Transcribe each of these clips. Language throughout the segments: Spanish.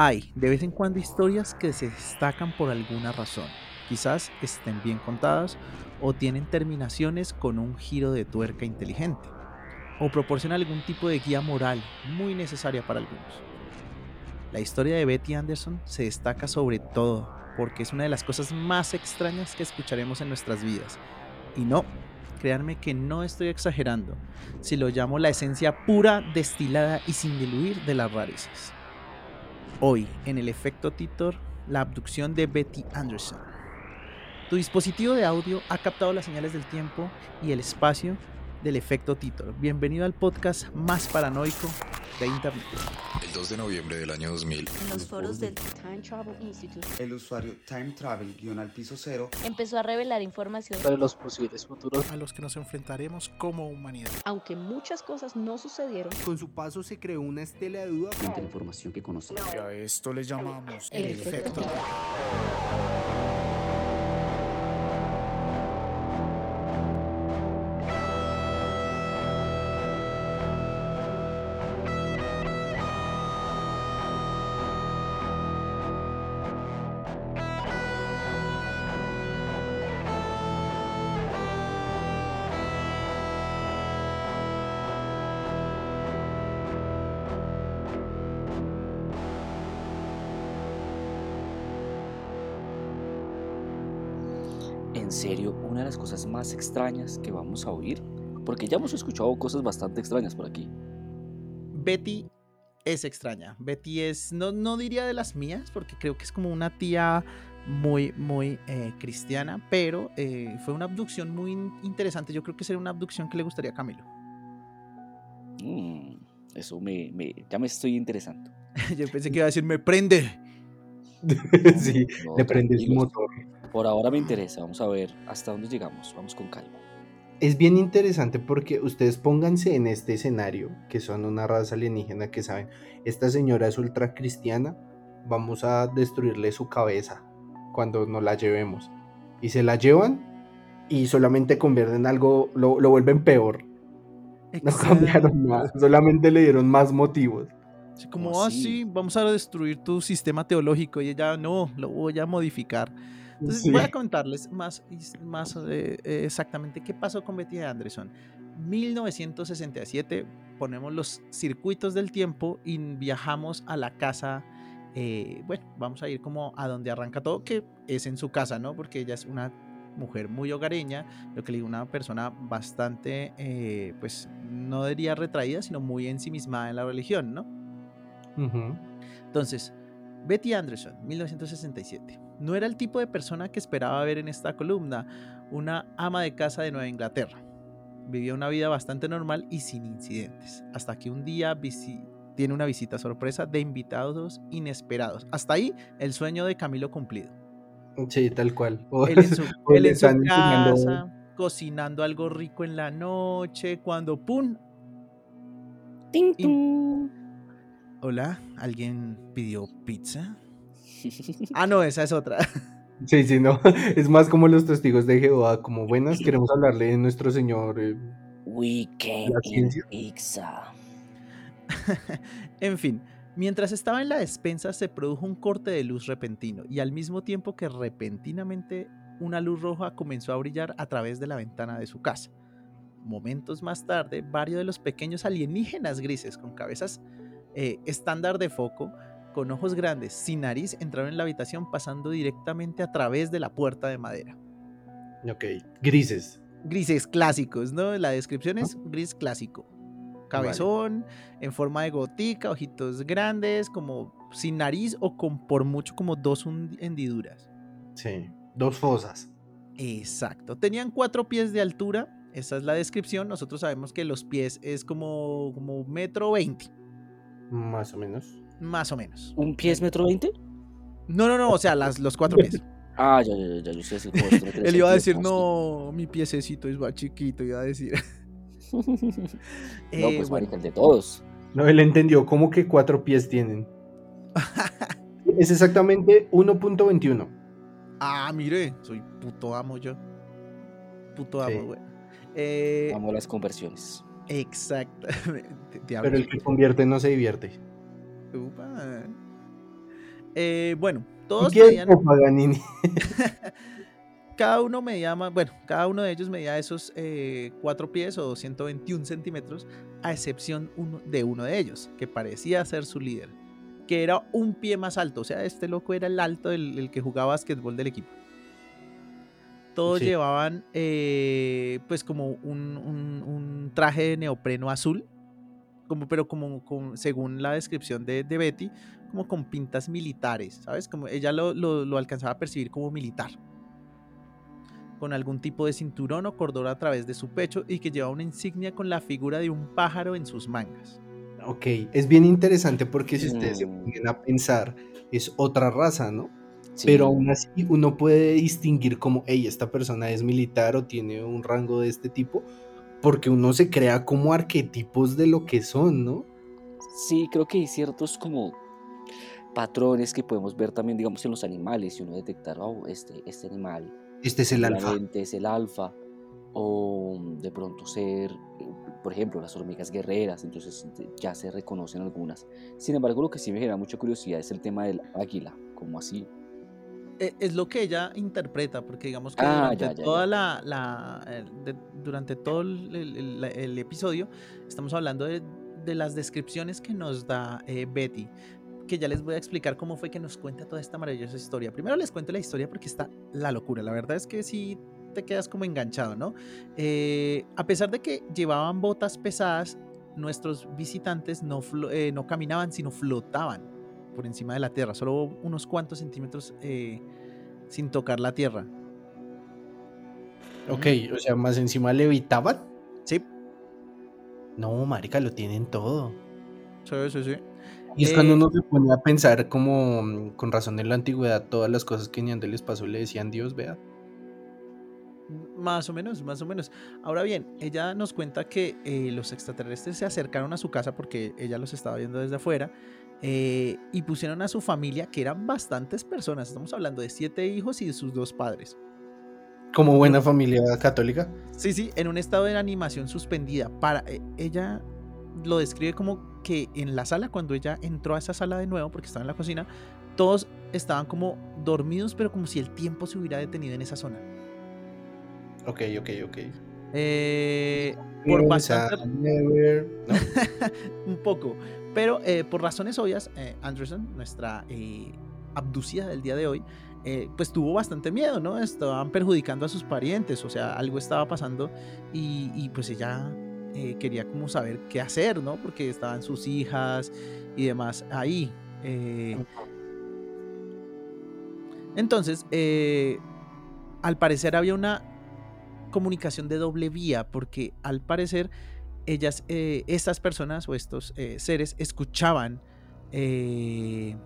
Hay de vez en cuando historias que se destacan por alguna razón. Quizás estén bien contadas o tienen terminaciones con un giro de tuerca inteligente. O proporcionan algún tipo de guía moral muy necesaria para algunos. La historia de Betty Anderson se destaca sobre todo porque es una de las cosas más extrañas que escucharemos en nuestras vidas. Y no, créanme que no estoy exagerando si lo llamo la esencia pura, destilada y sin diluir de las rarezas. Hoy, en el efecto Titor, la abducción de Betty Anderson. Tu dispositivo de audio ha captado las señales del tiempo y el espacio del efecto Titor. Bienvenido al podcast más paranoico de Internet. El 2 de noviembre del año 2000, En los foros del Time Travel Institute El usuario Time Travel guion al piso cero empezó a revelar información, sobre los posibles futuros A los que nos enfrentaremos como humanidad. aunque muchas cosas no sucedieron. Con su paso se creó una estela de duda frente a la información que conocemos. Y a esto le llamamos El efecto en serio una de las cosas más extrañas que vamos a oír, porque ya hemos escuchado cosas bastante extrañas por aquí. Betty es extraña. Betty es, no, no diría de las mías, porque creo que es como una tía muy, muy eh, cristiana, pero eh, fue una abducción muy in- interesante. Yo creo que sería una abducción que le gustaría a Camilo. Mm, eso me, me- ya me estoy interesando. Yo pensé que iba a decir, me prende. sí, No, le prende tranquilos. motor. Por ahora me interesa, vamos a ver hasta dónde llegamos, vamos con calma. Es bien interesante porque ustedes pónganse en este escenario, que son una raza alienígena que saben, esta señora es ultra cristiana, vamos a destruirle su cabeza cuando nos la llevemos. Y se la llevan y solamente convierten algo, lo, lo vuelven peor. No cambiaron nada, solamente le dieron más motivos. Así como, ¿Cómo ah, así? sí, vamos a destruir tu sistema teológico. Y ella, no, lo voy a modificar. Entonces Sí. voy a contarles más, más eh, eh, exactamente qué pasó con Betty Anderson. 1967 ponemos los circuitos del tiempo y viajamos a la casa. eh, bueno, vamos a ir como a donde arranca todo, que es en su casa, ¿no? Porque ella es una mujer muy hogareña, lo que le digo, una persona bastante, eh, pues no diría retraída, sino muy ensimismada en la religión, ¿no? Ujú. Entonces, Betty Anderson, 1967. No era el tipo de persona que esperaba ver en esta columna, una ama de casa de Nueva Inglaterra. Vivía una vida bastante normal y sin incidentes, hasta que un día tiene una visita sorpresa de invitados inesperados. Hasta ahí, el sueño de Camilo cumplido. Sí, tal cual. O- Él en su, él le en su enseñando- casa, cocinando algo rico en la noche, cuando ¡pum! ¡Ting, tung! Hola, ¿alguien pidió pizza? Ah, no, esa es otra. Sí, sí, no. Es más como los testigos de Jehová, como buenas, queremos hablarle de nuestro Señor. eh, in ciencia. pizza. en fin, mientras estaba en la despensa se produjo un corte de luz repentino y al mismo tiempo que repentinamente una luz roja comenzó a brillar a través de la ventana de su casa. Momentos más tarde, varios de los pequeños alienígenas grises con cabezas eh, estándar de foco, con ojos grandes, sin nariz, entraron en la habitación pasando directamente a través de la puerta de madera. Ok, grises. Grises clásicos, ¿no? La descripción es gris clásico. Cabezón, en forma de gotica, ojitos grandes, como sin nariz o con por mucho como dos hendiduras. Sí, dos fosas. Exacto. Tenían cuatro pies de altura. Esa es la descripción. Nosotros sabemos que los pies es como, como metro veinte, Más o menos. más o menos. ¿Un pie es metro veinte? No, no, no, o sea, las, los cuatro pies. Ah, ya, ya, ya, ya, yo sé si Él iba a decir, ¿cómo no, mi piececito es más chiquito, iba a decir. sí? no, Eh, pues bueno. el de todos. No, él entendió cómo que cuatro pies tienen. Es exactamente 1.21. Ah, mire, soy puto amo yo. Puto amo, Sí. güey. Eh, Amo las conversiones. Exactamente. Pero el que convierte no se divierte. Upa. Eh, bueno, todos ¿Qué medían, cada uno medía más, bueno, cada uno de ellos medía esos eh, cuatro pies o 121 centímetros, a excepción uno, de uno de ellos, que parecía ser su líder, que era un pie más alto, o sea, este loco era el alto del el que jugaba básquetbol del equipo. Todos Sí. llevaban eh, pues como un, un- un traje de neopreno azul, como, pero como, como según la descripción de, de Betty, como con pintas militares, ¿sabes? Como ella lo, lo- lo alcanzaba a percibir como militar. Con algún tipo de cinturón o cordón a través de su pecho y que llevaba una insignia con la figura de un pájaro en sus mangas. Ok, es bien interesante porque si ustedes se Mm. ponen a pensar, es otra raza, ¿no? Sí. Pero aún así uno puede distinguir como, hey, esta persona es militar o tiene un rango de este tipo, porque uno se crea como arquetipos de lo que son, ¿no? Sí, creo que hay ciertos como patrones que podemos ver también, digamos, en los animales y uno detectar, oh, este, este animal Este es el alfa. es el alfa, o de pronto ser, por ejemplo, las hormigas guerreras, entonces ya se reconocen algunas. Sin embargo, lo que sí me genera mucha curiosidad es el tema del águila, como así. E- Es lo que ella interpreta, porque digamos que Ah, durante ya, ya, toda ya. la, de- durante todo el, episodio estamos hablando de, de las descripciones que nos da eh, Betty, que ya les voy a explicar cómo fue que nos cuenta toda esta maravillosa historia. Primero les cuento la historia porque está la locura. La verdad es que sí te quedas como enganchado, ¿no? Eh, a pesar de que llevaban botas pesadas, nuestros visitantes no, eh, no caminaban, sino flotaban por encima de la tierra, solo unos cuantos centímetros eh, sin tocar la tierra. Ok, o sea, más encima levitaban. Sí, No, marica, lo tienen todo. sí, sí, sí. Y es cuando Eh, uno se pone a pensar como mm, con razón en la antigüedad todas las cosas que Neandertal les pasó le decían Dios, vea. Más o menos, más o menos. Ahora bien, ella nos cuenta que eh, los extraterrestres se acercaron a su casa porque ella los estaba viendo desde afuera eh, y pusieron a su familia, que eran bastantes personas, estamos hablando de siete hijos y de sus dos padres. Como buena familia católica. Sí, sí, en un estado de animación suspendida. Para, eh, ella lo describe como que en la sala, cuando ella entró a esa sala de nuevo, porque estaba en la cocina, todos estaban como dormidos, pero como si el tiempo se hubiera detenido en esa zona. Ok, ok, ok. Eh, por bastante, I never- ¿no? un poco, pero eh, por razones obvias, eh, Anderson, nuestra eh, abducida del día de hoy, pues tuvo bastante miedo, ¿no? Estaban perjudicando a sus parientes, o sea, algo estaba pasando y, y, pues ella quería como saber qué hacer, ¿no? Porque estaban sus hijas y demás ahí. Entonces, al parecer había una comunicación de doble vía, porque al parecer ellas, eh, estas personas o estos eh, seres escuchaban eh,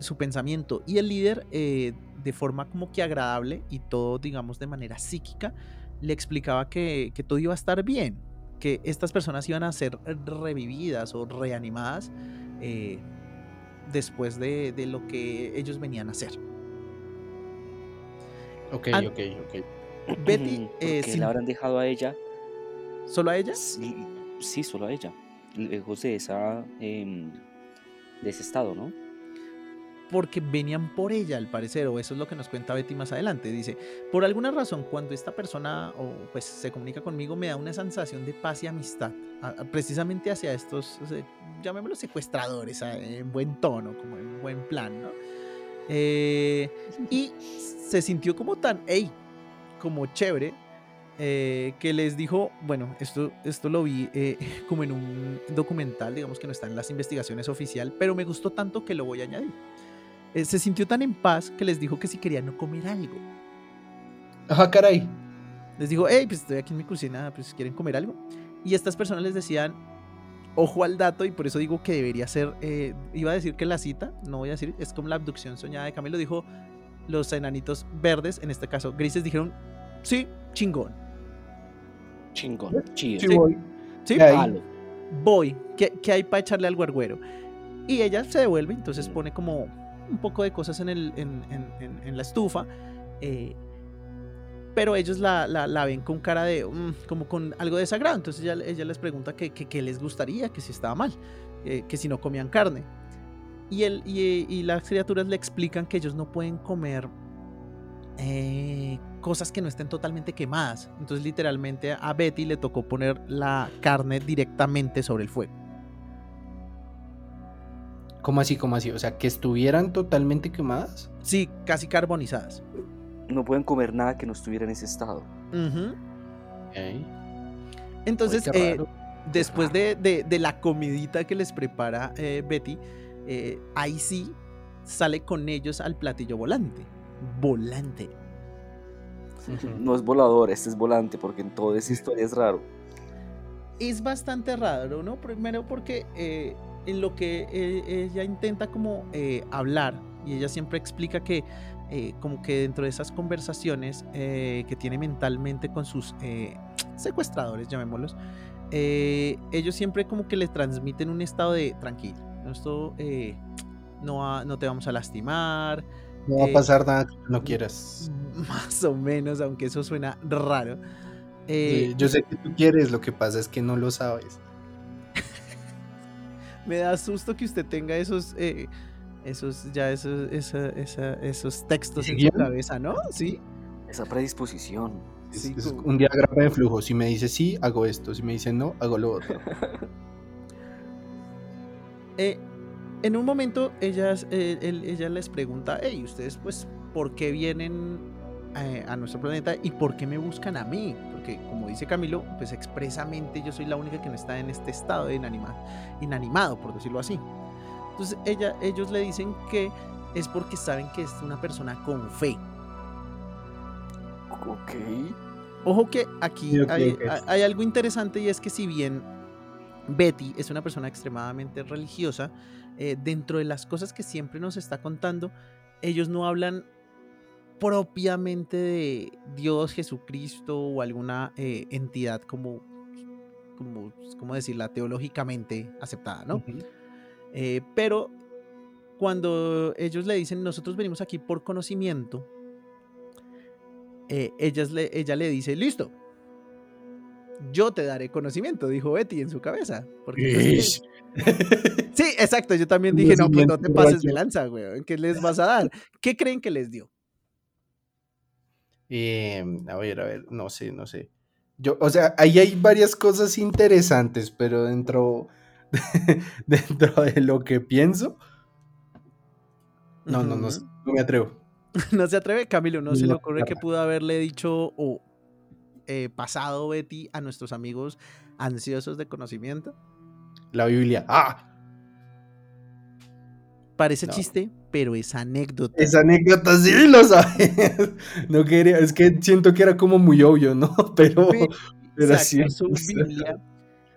su pensamiento y el líder eh, de forma como que agradable y todo digamos de manera psíquica le explicaba que, que todo iba a estar bien, que estas personas iban a ser revividas o reanimadas eh, después de, de lo que ellos venían a hacer. Ok, An- ok, ok. Betty, ¿Por eh, qué sin- la habrán dejado a ella? ¿Solo a ella? Sí, sí, solo a ella. Lejos de esa em, de ese estado, ¿no? porque venían por ella al parecer, o eso es lo que nos cuenta Betty más adelante. Dice, por alguna razón, cuando esta persona o, pues, se comunica conmigo, me da una sensación de paz y amistad, a- a- precisamente hacia estos, o sea, llamémoslos secuestradores, a- en buen tono, como en buen plan, ¿no? Eh, y se sintió como tan, hey, como chévere, eh, que les dijo, bueno, esto, esto lo vi eh, como en un documental, digamos que no está en las investigaciones oficial, pero me gustó tanto que lo voy a añadir. Eh, se sintió tan en paz que les dijo que si querían no comer algo. Ajá, caray. Les dijo, hey, pues estoy aquí en mi cocina, pues quieren comer algo. Y estas personas les decían, ojo al dato, y por eso digo que debería ser, iba a decir que la cita, no voy a decir, es como la abducción soñada de Camilo, dijo los enanitos verdes, en este caso grises, dijeron, sí, chingón. Chingón, chido. Sí, voy. Sí, Ahí. Voy, ¿qué, qué hay para echarle al guarguero? Y ella se devuelve, entonces pone como un poco de cosas en, el, en, en- en- en la estufa, eh, pero ellos la, la- la ven con cara de, "Mm", como con algo de desagrado, entonces ella, ella les pregunta que, que- que les gustaría, que si estaba mal, eh, que si no comían carne. Y, él, y, y las criaturas le explican que ellos no pueden comer eh, cosas que no estén totalmente quemadas. Entonces literalmente a Betty le tocó poner la carne directamente sobre el fuego. ¿Cómo así, cómo así? O sea, que estuvieran totalmente quemadas. Sí, casi carbonizadas. No pueden comer nada que no estuviera en ese estado. Entonces, Uy, eh, después de, de- de la comidita que les prepara eh, Betty, eh, ahí sí sale con ellos al platillo volante. Volante. No es volador, este es volante, porque en toda esa historia es raro. Es bastante raro, ¿no? Primero porque eh, en lo que eh, ella intenta como eh, hablar, y ella siempre explica que eh, como que dentro de esas conversaciones eh, que tiene mentalmente con sus eh, secuestradores, llamémoslos, eh, ellos siempre como que le transmiten un estado de tranquilo. Esto eh, no, va- no te vamos a lastimar, No va a eh, pasar nada que no quieras. más o menos, aunque eso suena raro. Eh, Sí, yo sé que tú quieres, lo que pasa es que no lo sabes. me da susto que usted tenga esos, eh, esos, ya esos, esa- esa- esos textos en su cabeza, ¿no? Sí. Esa predisposición. Es, Sí, es como- un diagrama de flujo. Si me dice sí, hago esto. Si me dice no, hago lo otro. Eh, en un momento ellas, eh, él- ella les pregunta, hey, ustedes pues, ¿por qué vienen eh, a nuestro planeta y por qué me buscan a mí? Porque como dice Camilo, pues expresamente yo soy la única que no está en este estado de inanima- inanimado, por decirlo así. Entonces ella, ellos le dicen que es porque saben que es una persona con fe. Ok. Ojo que aquí hay algo interesante y es que si bien Betty es una persona extremadamente religiosa, eh, dentro de las cosas que siempre nos está contando, ellos no hablan propiamente de Dios, Jesucristo o alguna eh, entidad como, como, ¿cómo decirla?, teológicamente aceptada, ¿no? Eh, pero cuando ellos le dicen, nosotros venimos aquí por conocimiento, ellas le, ella le dice, listo, yo te daré conocimiento, dijo Betty en su cabeza. Porque pues, sí, exacto, yo también dije, no, pues no te pases de lanza, güey, ¿qué les vas a dar? ¿Qué creen que les dio? Em, a ver, a ver, no sé, no sé. Yo, o sea, ahí hay varias cosas interesantes, pero dentro, dentro de lo que pienso, no, no, no, no me atrevo. No se atreve, Camilo, no se le ocurre que pudo haberle dicho o eh, pasado Betty a nuestros amigos ansiosos de conocimiento. La Biblia. ¡Ah! Parece No. chiste, pero es anécdota. Esa anécdota sí lo sabes. No quería, es que siento que era como muy obvio, ¿no? Pero, pero sacó sí. su Biblia.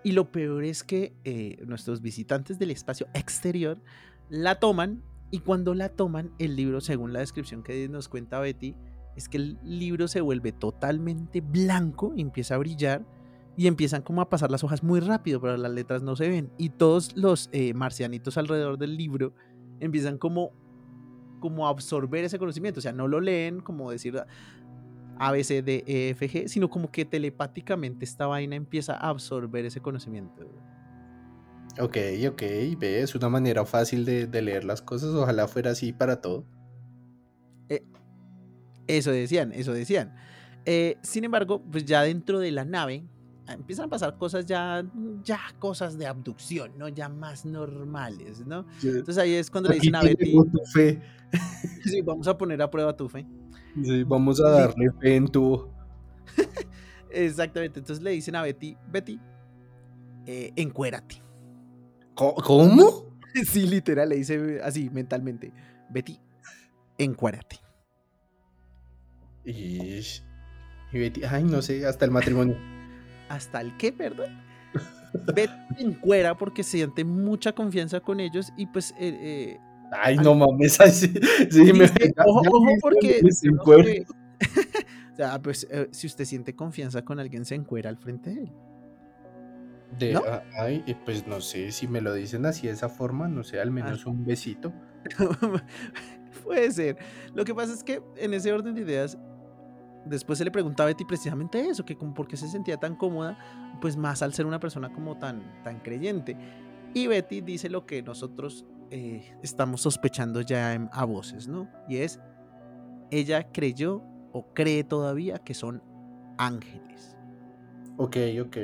Y lo peor es que eh, nuestros visitantes del espacio exterior la toman y cuando la toman, el libro, según la descripción que nos cuenta Betty, es que el libro se vuelve totalmente blanco, empieza a brillar y empiezan como a pasar las hojas muy rápido, pero las letras no se ven. Y todos los eh, marcianitos alrededor del libro empiezan como, como a absorber ese conocimiento. O sea, no lo leen como decir A, B, C, D, E, F, G, sino como que telepáticamente esta vaina empieza a absorber ese conocimiento. Ok, ok, ve, es una manera fácil de, de leer las cosas. Ojalá fuera así para todo. Eso decían, eso decían. Eh, sin embargo, pues ya dentro de la nave ah, empiezan a pasar cosas ya, ya cosas de abducción, ¿no? Ya más normales, ¿no? Entonces ahí es cuando le dicen a Betty, tu fe. sí, vamos a poner a prueba tu fe. Sí, vamos a darle fe en tu. Exactamente, entonces le dicen a Betty, Betty, eh, encuérate. ¿Cómo? Sí, literal, le dice así mentalmente, Betty, encuérate. Ish. Y Betty, ay, no sé, hasta el matrimonio. ¿Hasta el qué, perdón? Betty se encuera porque siente mucha confianza con ellos y pues eh, eh, Ay, no mames, ay, sí, sí, me ojo, ojo, porque. que- o sea, pues eh, si usted siente confianza con alguien, se encuera al frente de él. De- ¿no? ah, ay, pues no sé, si me lo dicen así de esa forma, no sé, al menos un besito. Puede ser. Lo que pasa es que en ese orden de ideas, después se le preguntaba a Betty precisamente eso, que como por qué se sentía tan cómoda, pues más al ser una persona como tan, tan creyente. Y Betty dice lo que nosotros eh, estamos sospechando ya en- a voces, ¿no? Y es, ella creyó o cree todavía que son ángeles. Ok, ok.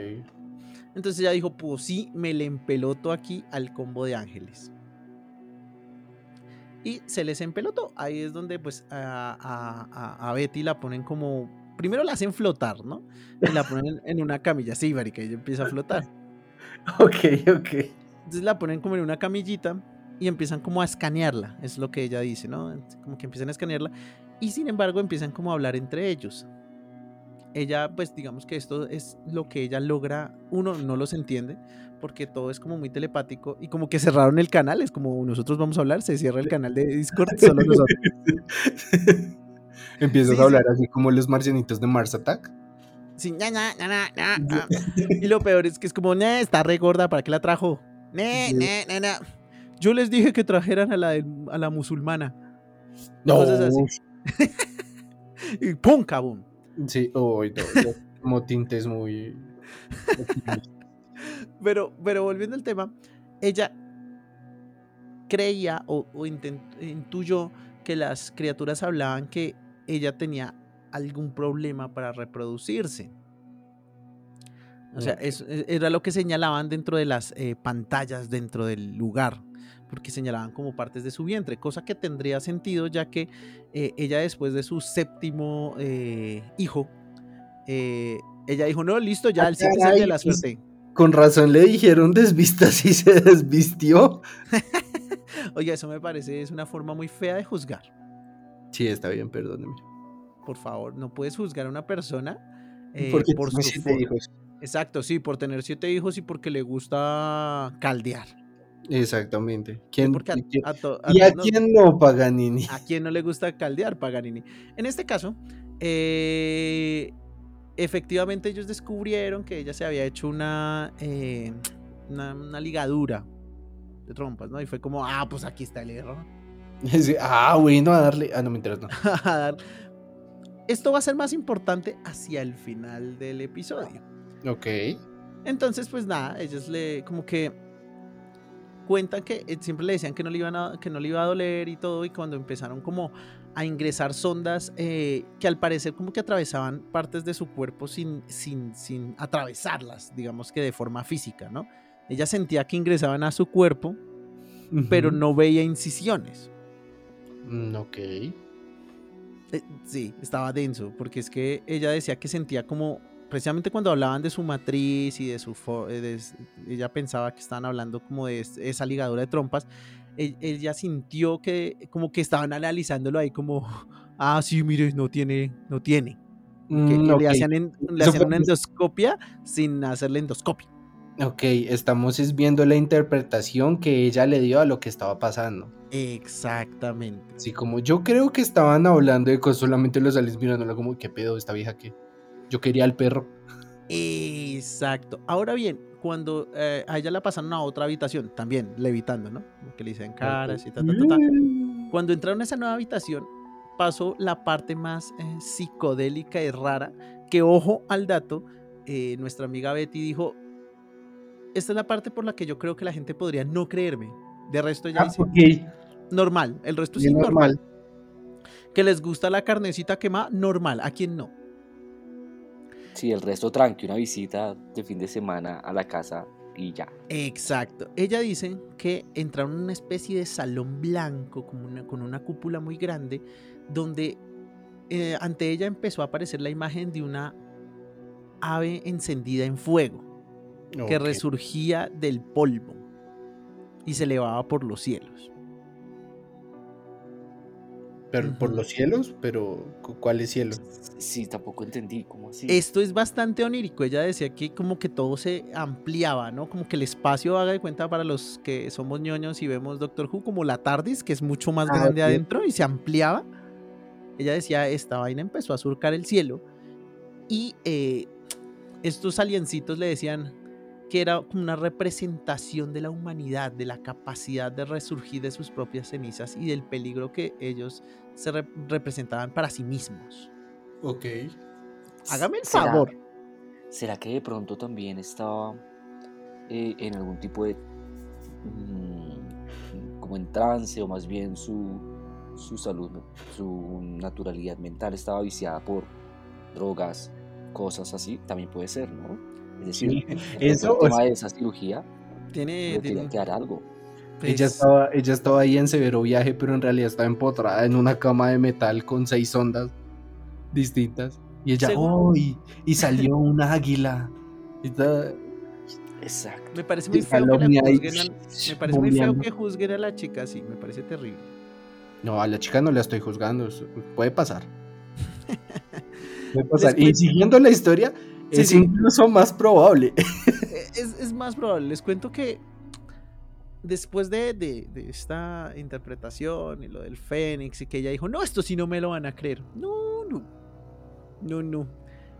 Entonces ella dijo, pues sí, me le empeloto aquí al combo de ángeles. Y se les empelotó. Ahí es donde pues a, a- Betty la ponen como... Primero la hacen flotar, ¿no? Y la ponen en, una camilla. Sí, marica, ella empieza a flotar. Ok, ok. Entonces la ponen como en una camillita y empiezan como a escanearla. Es lo que ella dice, ¿no? Como que empiezan a escanearla. Y sin embargo empiezan como a hablar entre ellos. Ella, pues digamos que esto es lo que ella logra. Uno no los entiende porque todo es como muy telepático y como que cerraron el canal. Es como nosotros vamos a hablar, se cierra el canal de Discord, solo nosotros. Empiezas Sí, a sí. hablar así como los marcianitos de Mars Attack. Sí, ña. Y lo peor es que es como, "Ne, está re gorda, ¿para qué la trajo? Ne, Sí. ne, ne, ne". Yo les dije que trajeran a la, a la musulmana. No, Cosas así. Y ¡pum! ¡Cabum! Sí, uy, no, no, como tintes muy. Pero, pero volviendo al tema, ella creía o, o intuyó que las criaturas hablaban que ella tenía algún problema para reproducirse. O sea, eso e- era lo que señalaban dentro de las eh, pantallas dentro del lugar, porque señalaban como partes de su vientre, cosa que tendría sentido ya que eh, ella después de su séptimo eh, hijo, eh, ella dijo, no, listo, ya, el 7 es de la pues- suerte. Con razón le dijeron desvistas y se desvistió. Oye, eso me parece es una forma muy fea de juzgar. Sí, está bien, perdóneme. Por favor, no puedes juzgar a una persona Porque por tiene su siete forma. hijos. Exacto, sí, por tener siete hijos y porque le gusta caldear. Exactamente. ¿Quién, porque a- quién- a to- a ¿Y a quién no, Paganini? ¿A quién no le gusta caldear, Paganini? En este caso, eh, efectivamente ellos descubrieron que ella se había hecho una, eh, una, una ligadura de trompas, ¿no? Y fue como, ah, pues aquí está el error. Sí, Ah, bueno, a darle. Ah, no me interesa. No. Esto va a ser más importante hacia el final del episodio. Ok. Entonces, pues nada, ellos le como que cuentan que eh, siempre le decían que no le iban a, que no le iba a doler y todo, y cuando empezaron como a ingresar sondas eh, que al parecer como que atravesaban partes de su cuerpo sin, sin, sin atravesarlas, digamos que de forma física, ¿no? Ella sentía que ingresaban a su cuerpo, pero no veía incisiones. Mm, Ok. Eh, sí, estaba denso, porque es que ella decía que sentía como, precisamente cuando hablaban de su matriz y de su... eh, de ella pensaba que estaban hablando como de es- esa ligadura de trompas, e- ella sintió que como que estaban analizándolo ahí como, ah, sí, mire, no tiene, no tiene. Que Mm, le hacían, en- le hacían una endoscopia sin hacerle endoscopia. Ok, estamos es viendo la interpretación que ella le dio a lo que estaba pasando. Exactamente. Así como yo creo que estaban hablando de cosas, solamente los aliens mirándola como, ¿qué pedo esta vieja que Yo quería al perro. Exacto. Ahora bien, cuando eh, a ella la pasaron a otra habitación, también levitando, ¿no? Como Que le dicen caras y ta, ta, ta, ta. Cuando entraron a esa nueva habitación, pasó la parte más eh, psicodélica y rara, que ojo al dato, eh, nuestra amiga Betty dijo, esta es la parte por la que yo creo que la gente podría no creerme. De resto ella Ah, dice, ok, normal, el resto sí normal. normal. Que les gusta la carnecita quemada, normal, a quien no. Sí, el resto tranqui, una visita de fin de semana a la casa y ya. Exacto. Ella dice que entraron en una especie de salón blanco como una- con una cúpula muy grande, donde eh, ante ella empezó a aparecer la imagen de una ave encendida en fuego, que resurgía del polvo y se elevaba por los cielos. Pero por Ujú. los cielos, pero ¿cu- ¿cuáles cielos? Sí, tampoco entendí cómo así. Esto es bastante onírico. Ella decía que como que todo se ampliaba, ¿no? Como que el espacio, haga de cuenta para los que somos ñoños y vemos Doctor Who, como la TARDIS, que es mucho más Ah, grande adentro y se ampliaba. Ella decía, esta vaina empezó a surcar el cielo y eh, estos aliencitos le decían que era como una representación de la humanidad, de la capacidad de resurgir de sus propias cenizas y del peligro que ellos se re- representaban para sí mismos. Ok. Hágame el ¿Será- favor. ¿Será que de pronto también estaba eh, en algún tipo de... mm, ¿Cómo como en trance o más bien su, su salud, su naturalidad mental estaba viciada por drogas, cosas así, también puede ser, ¿no? Es decir, Sí, el eso, o tema sea- de esa cirugía Tiene, tiene- que dar algo. Ella pues, estaba, ella estaba ahí en severo viaje, pero en realidad estaba empotrada en una cama de metal con seis ondas distintas. Y ella, ¡oh! Y, y salió un águila. Exacto. Me parece muy feo que la juzguen a- Me parece muy feo bombeando. que juzguen a la chica así, me parece terrible. No, a la chica no la estoy juzgando. Puede pasar. Puede pasar. Y siguiendo la historia, Sí, es sí. incluso más probable. Eh, Es, es más probable, les cuento que después de, de- de esta interpretación y lo del Fénix y que ella dijo, no, esto sí no me lo van a creer. No, no, no, no.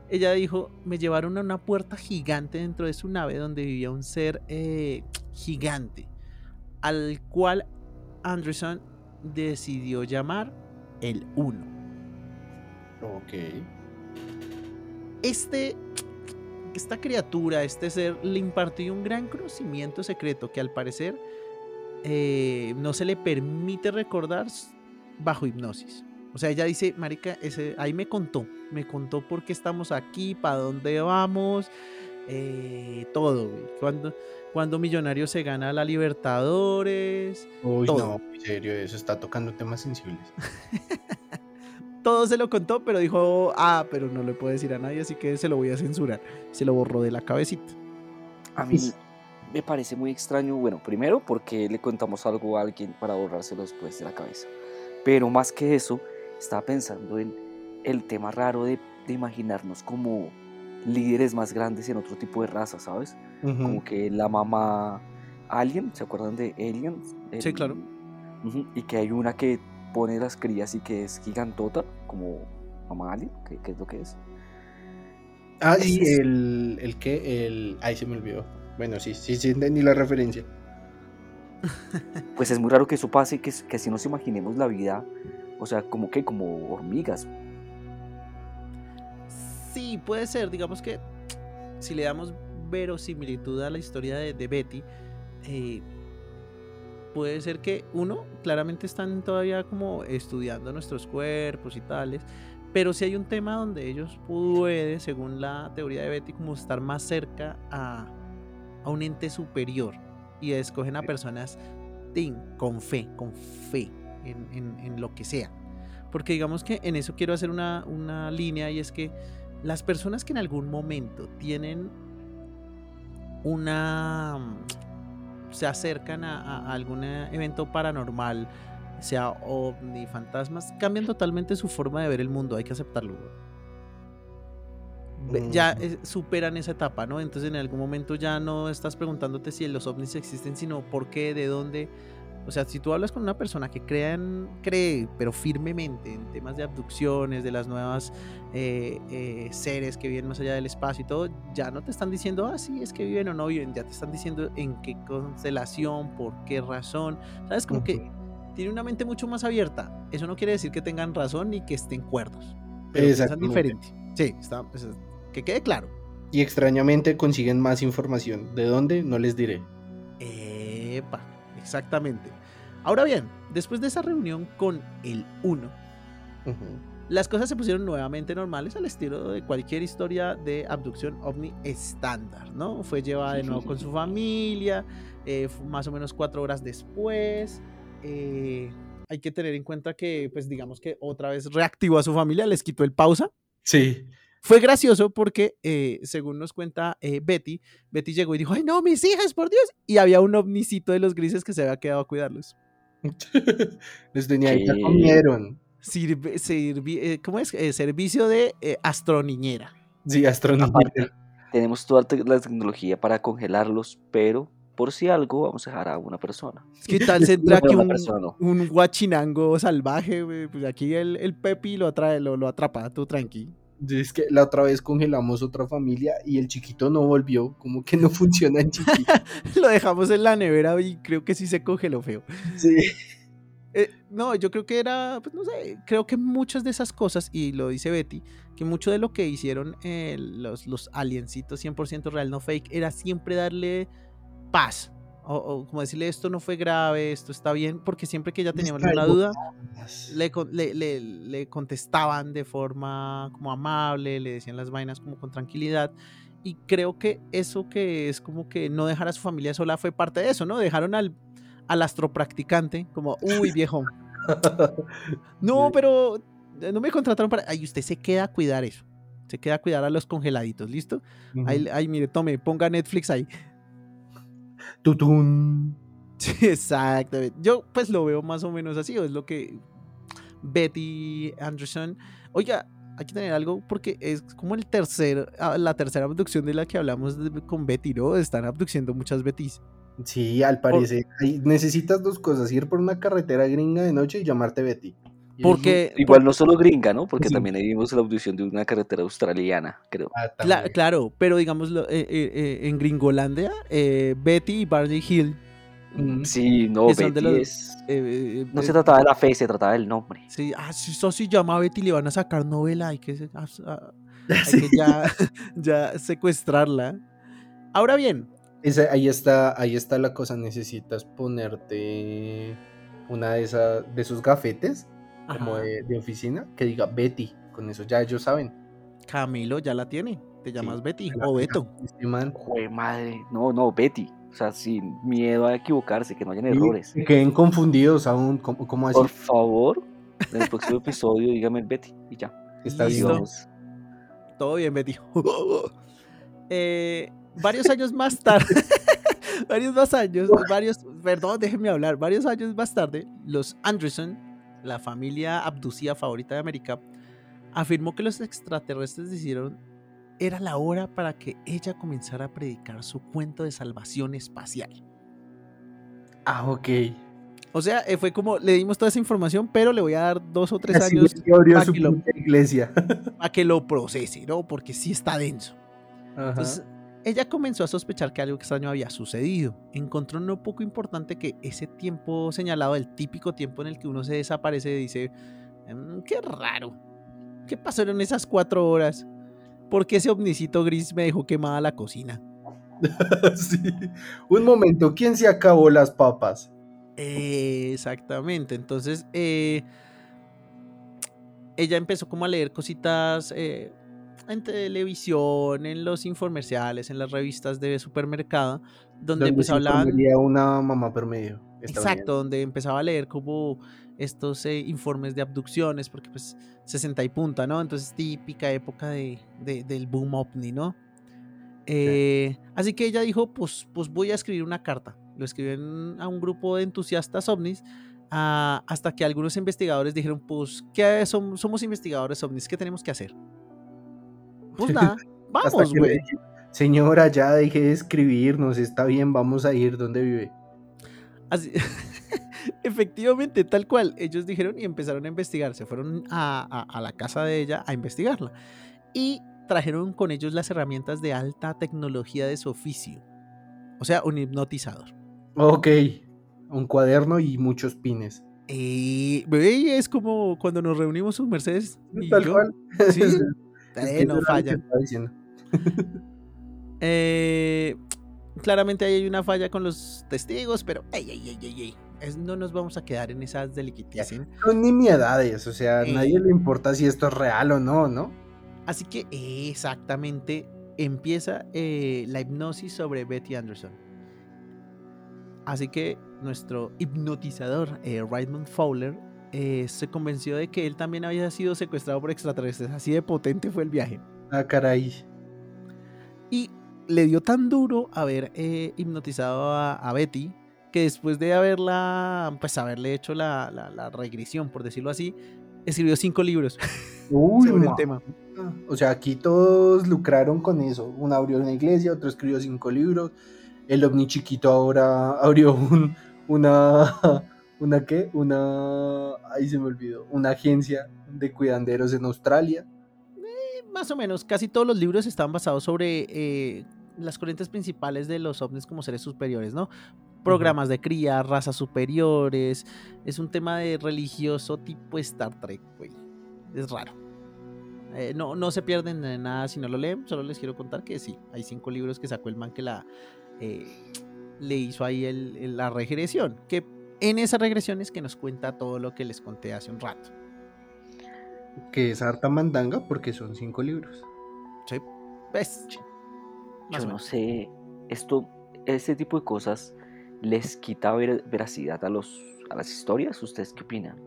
Ella dijo, me llevaron a una puerta gigante dentro de su nave donde vivía un ser eh, gigante, al cual Anderson decidió llamar el Uno. Ok. este, esta criatura, este ser, le impartió un gran conocimiento secreto que al parecer eh, no se le permite recordar bajo hipnosis. O sea, ella dice, Marica, ese, ahí me contó, me contó por qué estamos aquí, para dónde vamos, eh, todo, güey. Cuando, cuando Millonario se gana la Libertadores, Uy, Todo. no, en serio, eso está tocando temas sensibles. todo se lo contó, pero dijo, ah, pero no le puedo decir a nadie, así que se lo voy a censurar. Se lo borró de la cabecita. A mí me parece muy extraño, bueno, primero porque le contamos algo a alguien para borrárselo después de la cabeza. Pero más que eso, estaba pensando en el tema raro de, de imaginarnos como líderes más grandes en otro tipo de razas, ¿sabes? Como que la mamá Alien, ¿se acuerdan de Aliens? Sí, claro. Y que hay una que pone las crías y que es gigantota, como mamá Alien, que, que es lo que es. Ah, y el, el que, el... Ay, se me olvidó. Bueno, sí, sí, sí, entendí la referencia. Pues es muy raro que eso pase, que, que así nos imaginemos la vida, o sea, como que como hormigas. Sí, puede ser. Digamos que si le damos verosimilitud a la historia de, de Betty, eh, puede ser que uno, claramente están todavía como estudiando nuestros cuerpos y tales, pero si hay un tema donde ellos pueden, según la teoría de Betty, como estar más cerca a, a un ente superior y escogen a personas tin, con fe, con fe en, en- en lo que sea. Porque digamos que en eso quiero hacer una, una línea y es que las personas que en algún momento tienen una mm, se acercan a, algún evento paranormal, sea ovni, fantasmas, cambian totalmente su forma de ver el mundo, hay que aceptarlo. Ya Mm. eh, superan esa etapa, ¿no? Entonces en algún momento ya no estás preguntándote si los ovnis existen, sino por qué, de dónde. O sea, si tú hablas con una persona que crea en- cree, pero firmemente en temas de abducciones, de las nuevas eh, eh, seres que viven más allá del espacio y todo, ya no te están diciendo, ah, sí, es que viven o no viven, ya te están diciendo en qué constelación, por qué razón. ¿Sabes? Como que tiene una mente mucho más abierta. Eso no quiere decir que tengan razón ni que estén cuerdos. Pero piensan diferente. Sí, está, que quede claro. Y extrañamente consiguen más información. ¿De dónde? No les diré. Epa, exactamente. Ahora bien, después de esa reunión con el uno, Ujú. las cosas se pusieron nuevamente normales al estilo de cualquier historia de abducción ovni estándar, ¿no? Fue llevada de nuevo con su familia, eh, más o menos cuatro horas después. eh, hay que tener en cuenta que, pues digamos que otra vez reactivó a su familia, les quitó el pausa. Sí. Fue gracioso porque, eh, según nos cuenta eh, Betty, Betty llegó y dijo, ay no, mis hijas, por Dios. Y había un ovnicito de los grises que se había quedado a cuidarlos. les tenía ahí, ya ¿Qué? comieron. Sirve, sirvi- eh, ¿Cómo es? Eh, servicio de eh, astroniñera. Sí. Aparte, tenemos toda la tecnología para congelarlos, pero por si algo vamos a dejar a una persona. ¿Qué tal se entra aquí un, persona un guachinango salvaje? güey? Pues aquí el, el Pepi lo, atrae, lo, lo atrapa, tú tranqui. Es que la otra vez congelamos otra familia y el chiquito no volvió, como que no funciona en chiquito. Lo dejamos en la nevera y creo que sí se congeló feo. Sí. Eh, no, yo creo que era, pues no sé, creo que muchas de esas cosas, y lo dice Betty, que mucho de lo que hicieron eh, los, los aliencitos 100% real, no fake, era siempre darle paz o, o como decirle esto no fue grave, esto está bien, porque siempre que ella tenía alguna duda, le, le, le- le contestaban de forma como amable, le decían las vainas como con tranquilidad. Y creo que eso que es como que no dejar a su familia sola fue parte de eso, ¿no? Dejaron al, al astropracticante como, uy, viejo. No, pero eh, no me contrataron para... Ay, usted se queda a cuidar eso. Se queda a cuidar a los congeladitos, ¿listo? Ujú. Ahí, ahí, mire, tome, ponga Netflix ahí. Tutún. Sí, exactamente. Yo pues lo veo más o menos así, o es lo que Betty Anderson. Oiga, hay que tener algo porque es como el tercer, ah, la tercera abducción de la que hablamos de- con Betty, ¿no? Están abduciendo muchas Bettys. Sí, al parecer. necesitas dos cosas: ir por una carretera gringa de noche y llamarte Betty. Porque, Igual no solo gringa, ¿no? Porque Sí. también ahí vimos la audición de una carretera australiana, creo. Ah, cla- claro, pero digamos eh, eh, eh, en Gringolandia, eh, Betty y Barney Hill. Mm. Sí, no, de Betty los- es... eh, eh, No se trataba de la fe, se trataba del nombre. Sí, ah, si eso se llama Betty, le van a sacar novela, hay que, ah, ah, hay Sí. que ya, ya secuestrarla. Ahora bien, ahí está, ahí está la cosa. Necesitas ponerte una de esas, de esos gafetes, como de, de oficina, que diga Betty. Con eso ya ellos saben. Camilo ya la tiene. Te llamas Betty La- o Beto. Este man. Jue madre. No, no, Betty. O sea, sin miedo a equivocarse, que no hayan Sí, errores. que queden confundidos aún. ¿Cómo, cómo así? Por favor, en el próximo episodio dígame Betty y ya. Está bien. Todo bien, Betty. Eh, varios años más tarde, varios más años, varios, perdón, déjenme hablar, varios años más tarde, los Anderson, la familia abducida favorita de América, afirmó que los extraterrestres decidieron era la hora para que ella comenzara a predicar su cuento de salvación espacial. Ah, ok. O sea, eh, fue como, le dimos toda esa información, pero le voy a dar dos o tres Así años que lo- iglesia. para que lo procese, ¿no? Porque sí está denso. Ajá. Entonces, ella comenzó a sospechar que algo extraño había sucedido. Encontró no poco importante que ese tiempo señalado, el típico tiempo en el que uno se desaparece, dice, "Mm, qué raro. ¿Qué pasaron esas cuatro horas? ¿Por qué ese ovnicito gris me dejó quemada la cocina? Sí. Un momento, ¿quién se acabó las papas? Eh, exactamente. Entonces, eh, ella empezó como a leer cositas eh, en televisión, en los infomerciales, en las revistas de supermercado, donde, pues se hablaban... una mamá promedio. Exacto, donde empezaba a leer como estos eh, informes de abducciones, porque pues 60 y punta, ¿no? Entonces típica época de, de- del boom ovni, ¿no? Eh, Así que ella dijo, pues, pues voy a escribir una carta. Lo escribió en- a un grupo de entusiastas ovnis, ah, hasta que algunos investigadores dijeron, pues, ¿qué somos, somos investigadores ovnis? ¿Qué tenemos que hacer? Pues nada, vamos, güey. Señora, ya deje de escribirnos, está bien, vamos a ir. ¿Dónde vive? Así- Efectivamente, tal cual. Ellos dijeron y empezaron a investigar. Se fueron a, a- a la casa de ella a investigarla. Y trajeron con ellos las herramientas de alta tecnología de su oficio. O sea, un hipnotizador. Ok, un cuaderno y muchos pines. Y bebé, es como cuando nos reunimos sus Mercedes. y Tal yo. cual. Sí, eh, no falla. Eh, claramente ahí hay una falla con los testigos, pero ey, ey, ey, ey, ey, es- no nos vamos a quedar en esas deliquitesen. Son nimiedades, o sea, a Eh. nadie le importa si esto es real o no, ¿no? Así que exactamente empieza eh, la hipnosis sobre Betty Anderson. Así que nuestro hipnotizador, Raymond Fowler, eh, se convenció de que él también había sido secuestrado por extraterrestres. Así de potente fue el viaje. Ah, caray. Y le dio tan duro haber eh, hipnotizado a, a Betty que después de haberla, pues haberle hecho la, la- la regresión, por decirlo así, escribió cinco libros Uy, sobre el ma- tema. O sea, aquí todos lucraron con eso. Uno abrió una iglesia, otro escribió cinco libros. El ovni chiquito ahora abrió un, una, una qué, una, ahí se me olvidó, una agencia de cuidanderos en Australia. Más o menos, casi todos los libros están basados sobre eh, las corrientes principales de los ovnis como seres superiores, ¿no? Programas de cría, razas superiores. Es un tema de religioso tipo Star Trek, güey. Es raro. Eh, no, no se pierden de nada si no lo leen. Solo les quiero contar que sí, hay cinco libros que sacó el man que la, eh, le hizo ahí la regresión, que en esa regresión es que nos cuenta todo lo que les conté hace un rato. Que es harta mandanga porque son cinco libros. ¿Sí? ¿Ves? Más Yo no sé, esto, este tipo de cosas les quita ver- veracidad a, los, a las historias. ¿Ustedes qué opinan?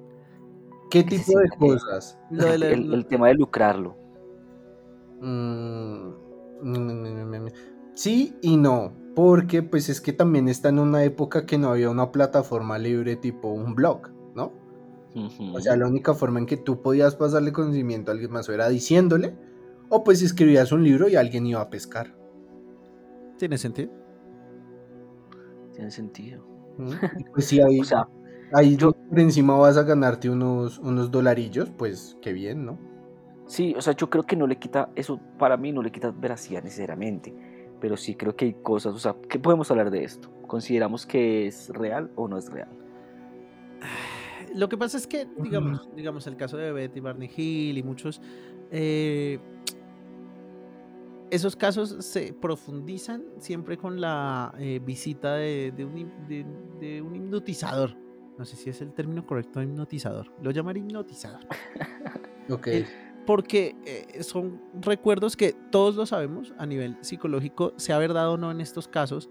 ¿Qué tipo de cosas? Lo El, el tema de lucrarlo. Mm, mm, Sí y no, porque pues es que también está en una época que no había una plataforma libre tipo un blog, ¿no? O sea, la única forma en que tú podías pasarle conocimiento a alguien más era diciéndole, o pues escribías un libro y alguien iba a pescar. ¿Tiene sentido? Tiene sentido. ¿Mm? Y pues si ahí, O sea, ahí yo- por encima vas a ganarte unos, unos dolarillos, pues qué bien, ¿no? sí, o sea, yo creo que no le quita, eso para mí no le quita veracidad necesariamente, pero sí creo que hay cosas, o sea, ¿qué podemos hablar de esto? ¿Consideramos que es real o no es real? Lo que pasa es que, digamos, digamos el caso de Betty Barney Hill y muchos, eh, esos casos se profundizan siempre con la eh, visita de, de un, de- de un hipnotizador. No sé si es el término correcto, hipnotizador. Lo llamaré hipnotizador. Ok. Eh, Porque eh, son recuerdos que todos lo sabemos a nivel psicológico, sea verdad o no en estos casos,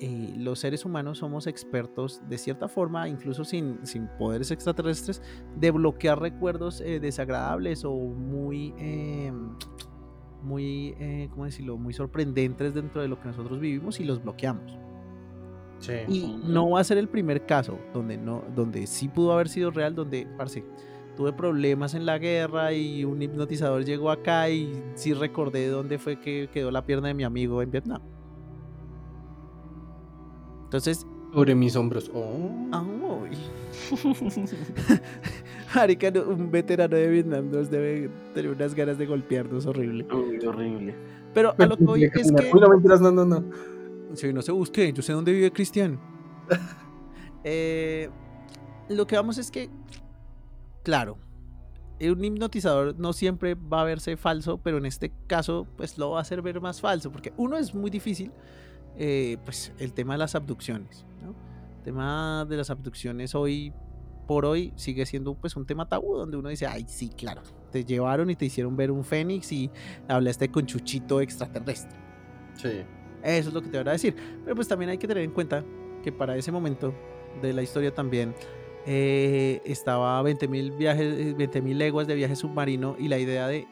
eh, los seres humanos somos expertos de cierta forma, incluso sin, sin poderes extraterrestres, de bloquear recuerdos eh, desagradables o muy, eh, muy, ¿cómo decirlo? Muy sorprendentes dentro de lo que nosotros vivimos y los bloqueamos. Sí. Y no va a ser el primer caso donde no, donde sí pudo haber sido real, donde, parce, tuve problemas en la guerra y un hipnotizador llegó acá y sí recordé dónde fue que quedó la pierna de mi amigo en Vietnam. Entonces, Sobre mis hombros. Oh. ¡ay! Marica, un veterano de Vietnam nos debe tener unas ganas de golpearnos horrible. Uy, horrible. Pero a lo que voy es que... Uy, no mentiras, no, no, no. Si no se busque, yo sé dónde vive Cristian. Eh, lo que vamos es que, claro, un hipnotizador no siempre va a verse falso, pero en este caso, pues lo va a hacer ver más falso, porque uno es muy difícil, eh, pues el tema de las abducciones, ¿no? El tema de las abducciones hoy por hoy sigue siendo pues un tema tabú donde uno dice, ay, sí, claro, te llevaron y te hicieron ver un fénix y hablaste con Chuchito extraterrestre. Sí. Eso es lo que te voy a decir. Pero pues también hay que tener en cuenta que para ese momento de la historia también eh, estaba 20.000 viajes, eh, 20.000 leguas de viaje submarino y la idea de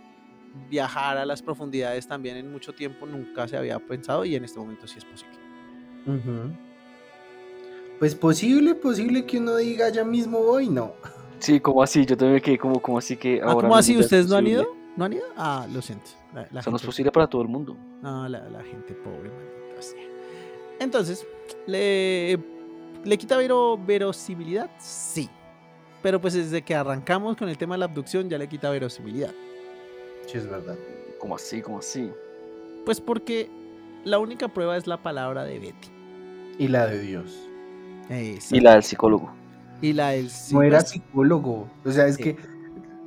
viajar a las profundidades también en mucho tiempo nunca se había pensado y en este momento sí es posible. Pues posible, posible que uno diga ya mismo voy, no. Sí, como así, yo también quedé como, como así que Ah, ahora ¿Cómo así? ¿Ustedes no han ido? ¿No han ido? Ah, lo siento. La, la Eso no es posible para todo el mundo. No, la, la gente pobre, maldita sea. Entonces, ¿le, ¿le quita vero- verosimilidad? Sí. Pero pues desde que arrancamos con el tema de la abducción ya le quita verosimilidad. Sí, es verdad. Como así, como así. Pues porque la única prueba es la palabra de Betty. Y la de Dios. Y la del psicólogo. Y la del No era psicólogo. O sea, es Sí. que.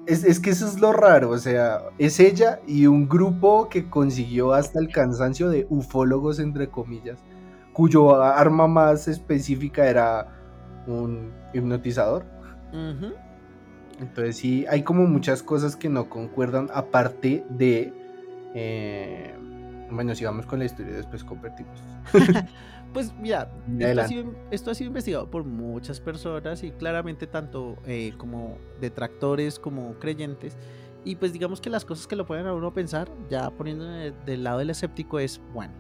Es, es que eso es lo raro. O sea, es ella y un grupo que consiguió hasta el cansancio de ufólogos, entre comillas, cuyo arma más específica era un hipnotizador. Entonces sí, hay como muchas cosas que no concuerdan, aparte de... eh, bueno, sigamos con la historia y después compartimos. Pues mira, esto ha, sido, esto ha sido investigado por muchas personas y claramente tanto eh, como detractores como creyentes. Y pues digamos que las cosas que lo pueden a uno pensar, ya poniendo de- del lado del escéptico, es, bueno,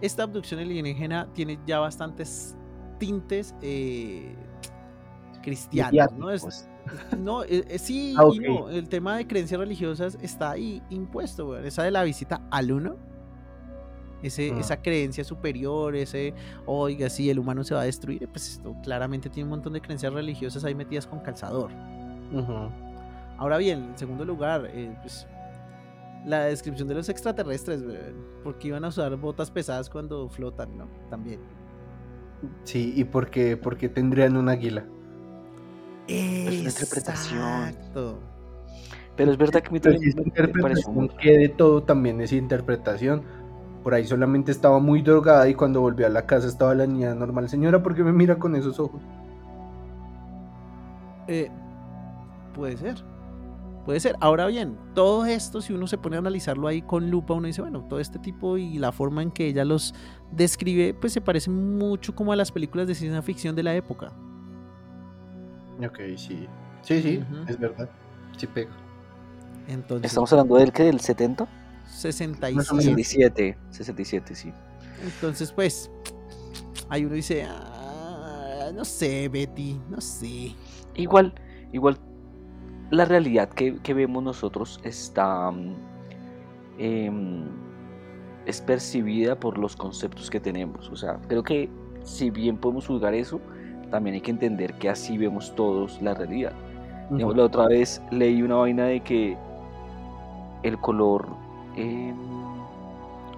esta abducción alienígena tiene ya bastantes tintes eh, cristianos, ¿no? Es, no, eh, eh, sí Ah, y ok. no. El tema de creencias religiosas está ahí impuesto, weón. Esa de la visita al uno. Ese, Ah. Esa creencia superior, ese, oiga, si el humano se va a destruir, pues esto claramente tiene un montón de creencias religiosas ahí metidas con calzador. Ahora bien, en segundo lugar, eh, pues, la descripción de los extraterrestres, weón, porque iban a usar botas pesadas cuando flotan, ¿no? También. Sí, ¿y por qué, por qué tendrían un águila? una interpretación. Exacto. Pero es verdad que a mí Pero también si es me- me pareció muy interpretación, que de todo también es interpretación. por ahí solamente estaba muy drogada y cuando volvió a la casa estaba la niña normal. Señora, ¿por qué me mira con esos ojos? Eh, puede ser. Puede ser. Ahora bien, todo esto, si uno se pone a analizarlo ahí con lupa, uno dice, bueno, todo este tipo y la forma en que ella los describe, pues se parece mucho como a las películas de ciencia ficción de la época. Ok, sí. Sí, sí, es verdad. Sí pega. Entonces, Estamos hablando del que del 70? 67. 67, 67, sí. Entonces, pues, ahí uno dice, "Ah, no sé, Betty, no sé. Igual, igual, la realidad que, que vemos nosotros está. mm, em, es percibida por los conceptos que tenemos. O sea, creo que si bien podemos juzgar eso, también hay que entender que así vemos todos la realidad. Digamos, la otra vez leí una vaina de que el color. em,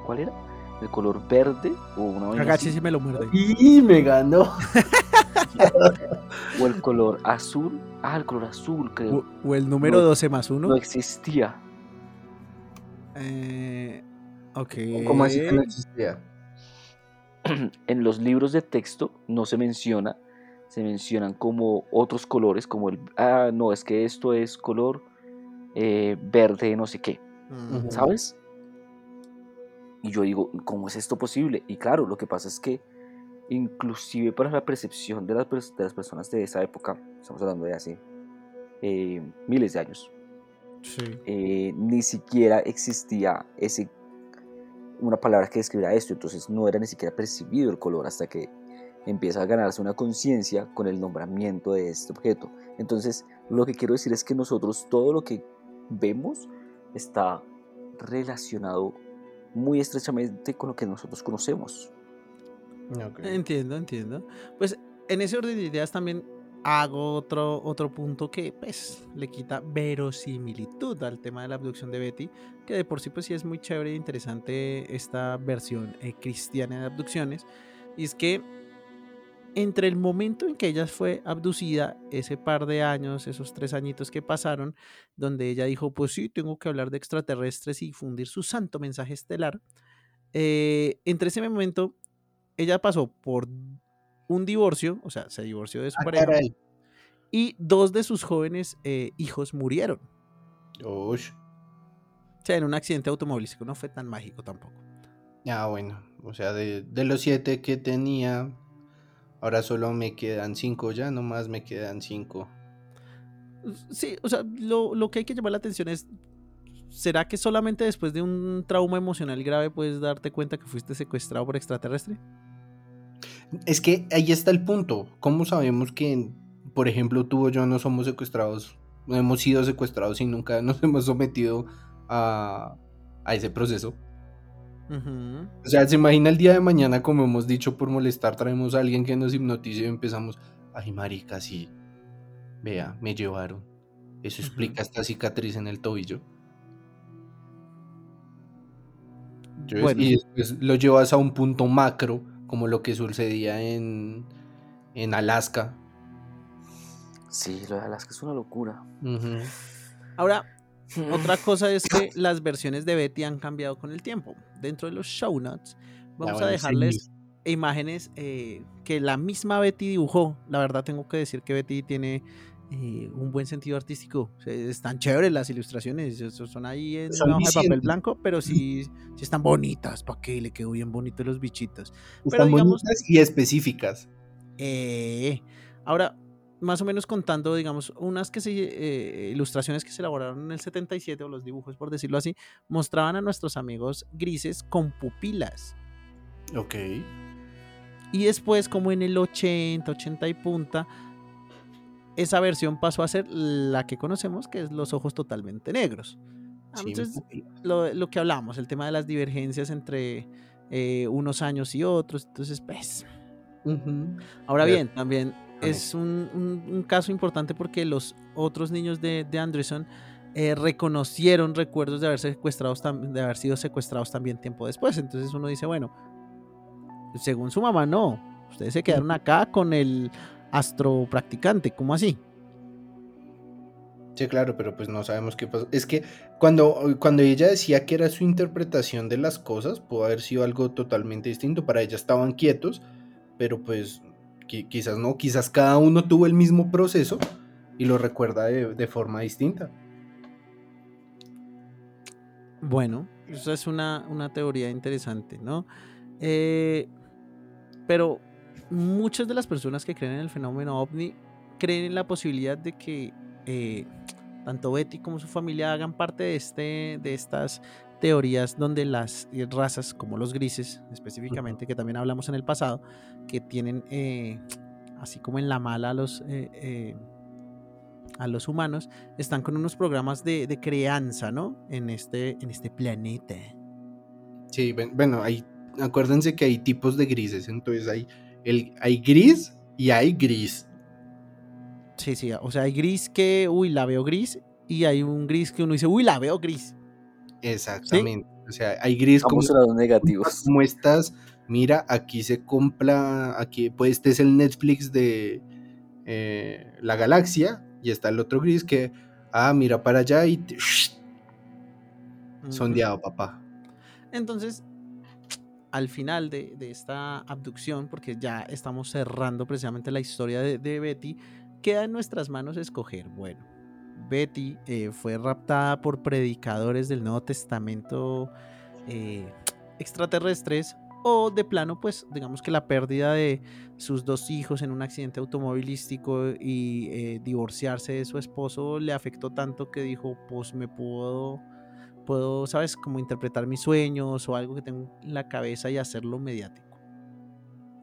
¿Cuál era? El color verde o una vaina Agache así, si me lo muerde. Y me ganó. o el color azul. Ah, el color azul, creo. O, o el número No- 12 más 1. No existía. Eh, ok. ¿Cómo así que no existía? en los libros de texto no se menciona, se mencionan como otros colores, como el, ah, no, es que esto es color eh, verde, no sé qué, Mm, ¿sabes? Y yo digo, ¿cómo es esto posible? Y claro, lo que pasa es que inclusive para la percepción de las, de las personas de esa época, estamos hablando de hace eh, miles de años, Sí. eh, ni siquiera existía ese una palabra que describiera esto, entonces no era ni siquiera percibido el color hasta que empieza a ganarse una conciencia con el nombramiento de este objeto. Entonces, lo que quiero decir es que nosotros todo lo que vemos está relacionado muy estrechamente con lo que nosotros conocemos. Entiendo, entiendo. Pues en ese orden de ideas también hago otro, otro punto que pues le quita verosimilitud al tema de la abducción de Betty, que de por sí pues sí es muy chévere e interesante esta versión eh, cristiana de abducciones, y es que entre el momento en que ella fue abducida, ese par de años, esos tres añitos que pasaron, donde ella dijo, pues sí, tengo que hablar de extraterrestres y difundir su santo mensaje estelar, eh, entre ese momento ella pasó por un divorcio, o sea, se divorció de su Ah, pareja, caray. y dos de sus jóvenes eh, hijos murieron. Ush. O sea, en un accidente automovilístico, no fue tan mágico tampoco. Ah, bueno. O sea, de, de los siete que tenía, ahora solo me quedan cinco. Ya nomás me quedan cinco. Sí, o sea, lo, lo que hay que llamar la atención es, ¿será que solamente después de un trauma emocional grave puedes darte cuenta que fuiste secuestrado por extraterrestre? Es que ahí está el punto. ¿Cómo sabemos que, por ejemplo, tú o yo no somos secuestrados? No hemos sido secuestrados y nunca nos hemos sometido a, a ese proceso. O sea, se imagina el día de mañana, como hemos dicho, por molestar, traemos a alguien que nos hipnotice y empezamos, ay, marica, sí, vea, me llevaron. Eso explica esta cicatriz en el tobillo. Yo- Bueno. Y después lo llevas a un punto macro, como lo que sucedía en, en Alaska. Sí, lo de Alaska es una locura. Ahora, otra cosa es que las versiones de Betty han cambiado con el tiempo. Dentro de los show notes, vamos a dejarles imágenes eh, que la misma Betty dibujó. La verdad tengo que decir que Betty tiene eh, un buen sentido artístico. O sea, están chéveres las ilustraciones, son ahí en Son una hoja de papel blanco, pero sí, sí están bonitas. ¿Para qué? Le quedó bien bonito los bichitos. Están digamos- bonitas y específicas. Eh, ahora, más o menos contando, digamos, unas que se, eh, ilustraciones que se elaboraron en el 77, o los dibujos, por decirlo así, mostraban a nuestros amigos grises con pupilas. Ok. Y después, como en el 80, 80 y punta, esa versión pasó a ser la que conocemos, que es los ojos totalmente negros. Entonces, lo, lo que hablamos, el tema de las divergencias entre eh, unos años y otros. Entonces, pues. Ahora bien, también es un, un- un caso importante porque los otros niños de, de Anderson eh, reconocieron recuerdos de haber, secuestrados de haber sido secuestrados también tiempo después. Entonces uno dice, bueno, según su mamá, no. Ustedes se quedaron acá con el astro practicante, ¿cómo así? Sí, claro, pero pues no sabemos qué pasó. Es que cuando, cuando ella decía que era su interpretación de las cosas, pudo haber sido algo totalmente distinto. Para ella estaban quietos, pero pues qui- quizás no, quizás cada uno tuvo el mismo proceso y lo recuerda de, de forma distinta. Bueno, eso es una, una teoría interesante, ¿no? Eh, pero muchas de las personas que creen en el fenómeno ovni creen en la posibilidad de que eh, tanto Betty como su familia hagan parte de, este, de estas teorías donde las eh, razas, como los grises específicamente, que también hablamos en el pasado, que tienen eh, así como en la mala a los... eh, eh, a los humanos, están con unos programas de, de crianza, ¿no? En este, en este planeta. Sí, bueno, hay, acuérdense que hay tipos de grises, entonces hay, el, hay gris y hay gris. Sí, sí, o sea, hay gris que, uy, la veo gris, y hay un gris que uno dice, uy, la veo gris. Exactamente. O sea, hay gris como, a los negativos. como estás. Mira, aquí se compra, aquí, pues este es el Netflix de eh, la galaxia y está el otro gris que, ah, mira para allá y te- sondeado, papá. Entonces, al final de, de esta abducción, porque ya estamos cerrando precisamente la historia de, de Betty, queda en nuestras manos escoger. Bueno, Betty eh, fue raptada por predicadores del Nuevo Testamento eh, extraterrestres o de plano, pues digamos que la pérdida de sus dos hijos en un accidente automovilístico y eh, divorciarse de su esposo le afectó tanto que dijo, pues me puedo puedo, ¿sabes? Como interpretar mis sueños o algo que tengo en la cabeza y hacerlo mediático.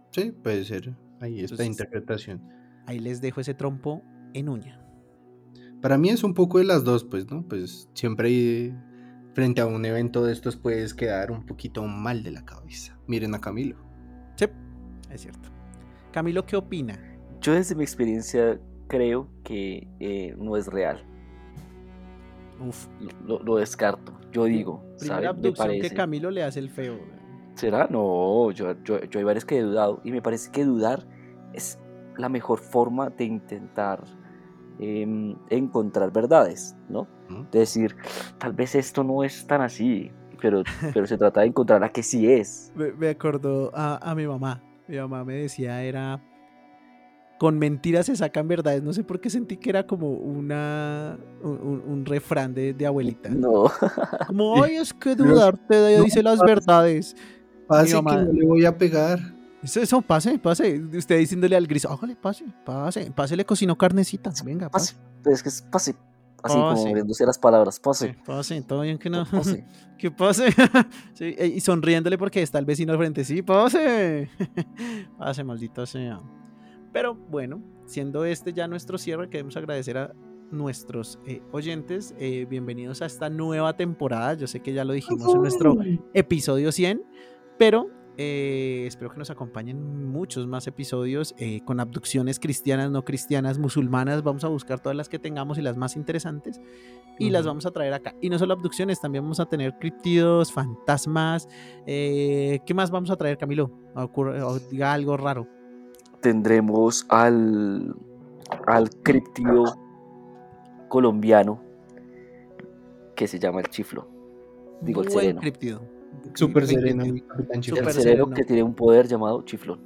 Sí, puede ser. Ahí está Entonces- interpretación. Ahí les dejo ese trompo en uña. Para mí es un poco de las dos, pues, ¿no? Pues siempre frente a un evento de estos puedes quedar un poquito mal de la cabeza. Miren a Camilo. Sí, es cierto. Camilo, ¿qué opina? Yo desde mi experiencia creo que eh, no es real. Uf, Lo, lo descarto. Yo digo, primera ¿sabes? Me abducción que. Camilo le hace el feo. ¿Será? No, yo, yo, yo hay varias que he dudado y me parece que dudar es la mejor forma de intentar em, encontrar verdades, ¿no? ¿no? De decir, tal vez esto no es tan así, pero, pero se trata de encontrar a que sí es. Me, me acordó a, a mi mamá. Mi mamá me decía, era... Con mentiras se sacan verdades. No sé por qué sentí que era como una un, refrán de, de abuelita. No, Como, ay, es que dudar te no, dice las verdades. Pase que mamá- no le voy a pegar. Eso, eso, pase, pase. Usted diciéndole al gris, hágale, pase, pase, pase, le cocinó carnecita. Venga, pase. pase, pero es que es pase, así Pase. como viéndose las palabras, pase, Pase, pase, todo bien que no. pase. que pase. Sí, eh, y sonriéndole porque está el vecino al frente. Sí, pase. pase, maldito sea. Pero bueno, siendo este ya nuestro cierre, queremos agradecer a nuestros eh, oyentes. Eh, bienvenidos a esta nueva temporada. Yo sé que ya lo dijimos en nuestro episodio 100, pero eh, espero que nos acompañen muchos más episodios eh, con abducciones cristianas, no cristianas, musulmanas. Vamos a buscar todas las que tengamos y las más interesantes y las vamos a traer acá. Y no solo abducciones, también vamos a tener criptidos, fantasmas. eh, ¿Qué más vamos a traer, Camilo? Ocurre- o diga algo raro. Tendremos al, al criptido colombiano que se llama el chiflo. Digo, el Buen sereno. criptido. Súper sereno, capitán El Chiflón. Sereno que tiene un poder llamado chiflón.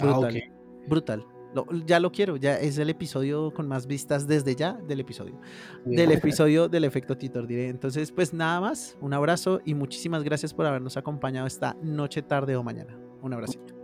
Ah, Brutal. Brutal. Lo- ya lo quiero, ya es el episodio con más vistas desde ya del episodio. Del episodio del efecto Titor, diré. Entonces, pues nada más, un abrazo y muchísimas gracias por habernos acompañado esta noche, tarde o mañana. Un abracito.